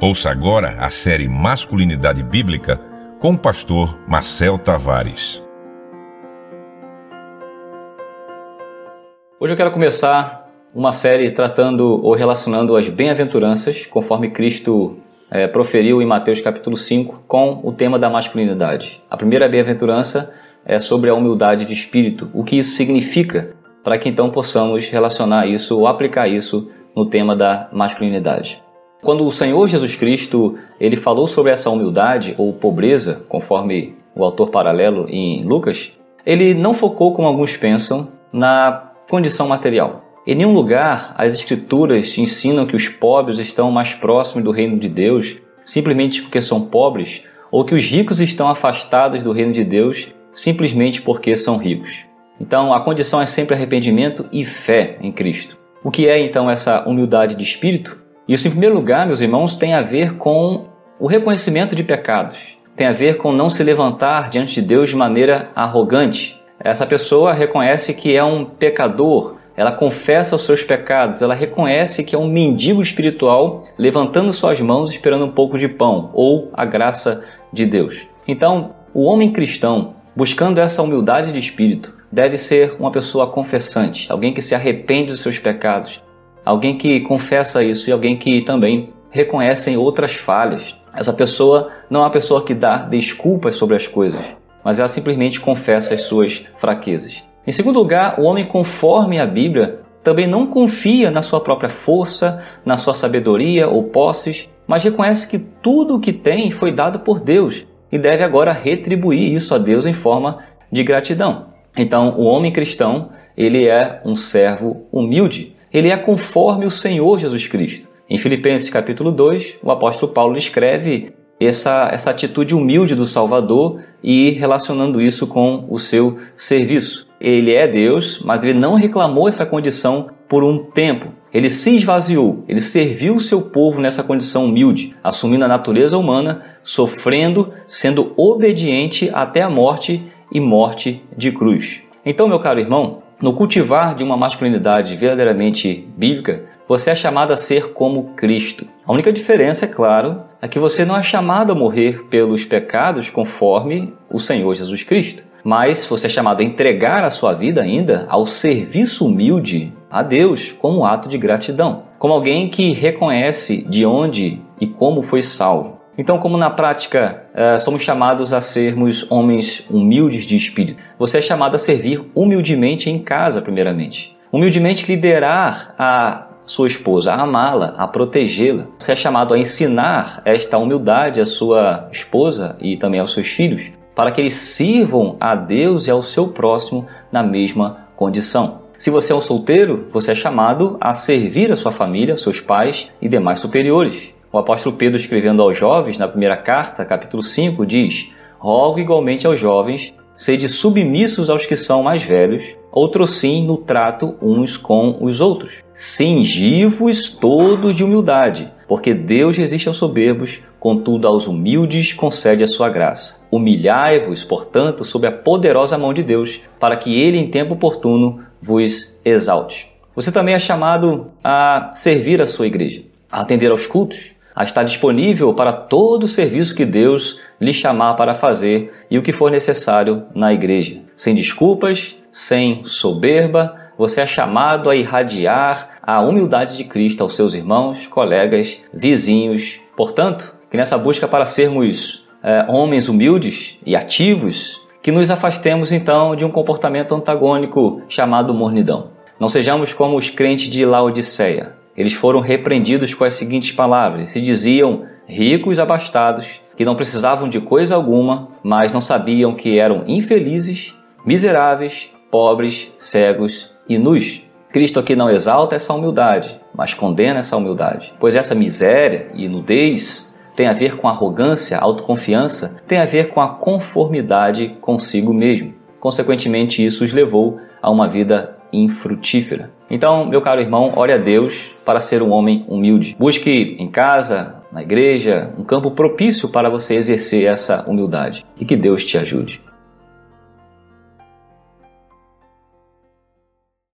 Ouça agora a série Masculinidade Bíblica com o pastor Marcel Tavares. Hoje eu quero começar uma série tratando ou relacionando as bem-aventuranças, conforme Cristo é, proferiu em Mateus capítulo 5, com o tema da masculinidade. A primeira bem-aventurança é sobre a humildade de espírito, o que isso significa, para que então possamos relacionar isso ou aplicar isso no tema da masculinidade. Quando o Senhor Jesus Cristo ele falou sobre essa humildade ou pobreza, conforme o autor paralelo em Lucas, ele não focou como alguns pensam na condição material. Em nenhum lugar as escrituras ensinam que os pobres estão mais próximos do reino de Deus simplesmente porque são pobres, ou que os ricos estão afastados do reino de Deus simplesmente porque são ricos. Então a condição é sempre arrependimento e fé em Cristo. O que é então essa humildade de espírito? Isso, em primeiro lugar, meus irmãos, tem a ver com o reconhecimento de pecados. Tem a ver com não se levantar diante de Deus de maneira arrogante. Essa pessoa reconhece que é um pecador, ela confessa os seus pecados, ela reconhece que é um mendigo espiritual levantando suas mãos esperando um pouco de pão ou a graça de Deus. Então, o homem cristão, buscando essa humildade de espírito, deve ser uma pessoa confessante, alguém que se arrepende dos seus pecados, alguém que confessa isso e alguém que também reconhece outras falhas. Essa pessoa não é uma pessoa que dá desculpas sobre as coisas, mas ela simplesmente confessa as suas fraquezas. Em segundo lugar, o homem conforme a Bíblia também não confia na sua própria força, na sua sabedoria ou posses, mas reconhece que tudo o que tem foi dado por Deus e deve agora retribuir isso a Deus em forma de gratidão. Então, o homem cristão, ele é um servo humilde, ele é conforme o Senhor Jesus Cristo. Em Filipenses capítulo 2, o apóstolo Paulo escreve essa, essa atitude humilde do Salvador e relacionando isso com o seu serviço. Ele é Deus, mas ele não reclamou essa condição por um tempo. Ele se esvaziou, ele serviu o seu povo nessa condição humilde, assumindo a natureza humana, sofrendo, sendo obediente até a morte e morte de cruz. Então, meu caro irmão, no cultivar de uma masculinidade verdadeiramente bíblica, você é chamado a ser como Cristo. A única diferença, é claro, é que você não é chamado a morrer pelos pecados conforme o Senhor Jesus Cristo, mas você é chamado a entregar a sua vida ainda ao serviço humilde a Deus como ato de gratidão, como alguém que reconhece de onde e como foi salvo. Então, como na prática uh, somos chamados a sermos homens humildes de espírito, você é chamado a servir humildemente em casa, primeiramente. Humildemente liderar a sua esposa, a amá-la, a protegê-la. Você é chamado a ensinar esta humildade à sua esposa e também aos seus filhos, para que eles sirvam a Deus e ao seu próximo na mesma condição. Se você é um solteiro, você é chamado a servir a sua família, seus pais e demais superiores. O apóstolo Pedro, escrevendo aos jovens, na primeira carta, capítulo 5, diz: Rogo igualmente aos jovens, sede submissos aos que são mais velhos, sim no trato uns com os outros. Cingi-vos todos de humildade, porque Deus resiste aos soberbos, contudo aos humildes concede a sua graça. Humilhai-vos, portanto, sob a poderosa mão de Deus, para que ele em tempo oportuno vos exalte. Você também é chamado a servir a sua igreja, a atender aos cultos, a estar disponível para todo o serviço que Deus lhe chamar para fazer e o que for necessário na igreja. Sem desculpas, sem soberba, você é chamado a irradiar a humildade de Cristo aos seus irmãos, colegas, vizinhos. Portanto, que nessa busca para sermos é, homens humildes e ativos, que nos afastemos então de um comportamento antagônico chamado mornidão. Não sejamos como os crentes de Laodiceia, eles foram repreendidos com as seguintes palavras: se diziam ricos abastados, que não precisavam de coisa alguma, mas não sabiam que eram infelizes, miseráveis, pobres, cegos e nus. Cristo aqui não exalta essa humildade, mas condena essa humildade, pois essa miséria e nudez tem a ver com arrogância, autoconfiança, tem a ver com a conformidade consigo mesmo. Consequentemente, isso os levou a uma vida infrutífera. Então, meu caro irmão, ore a Deus para ser um homem humilde. Busque em casa, na igreja, um campo propício para você exercer essa humildade. E que Deus te ajude.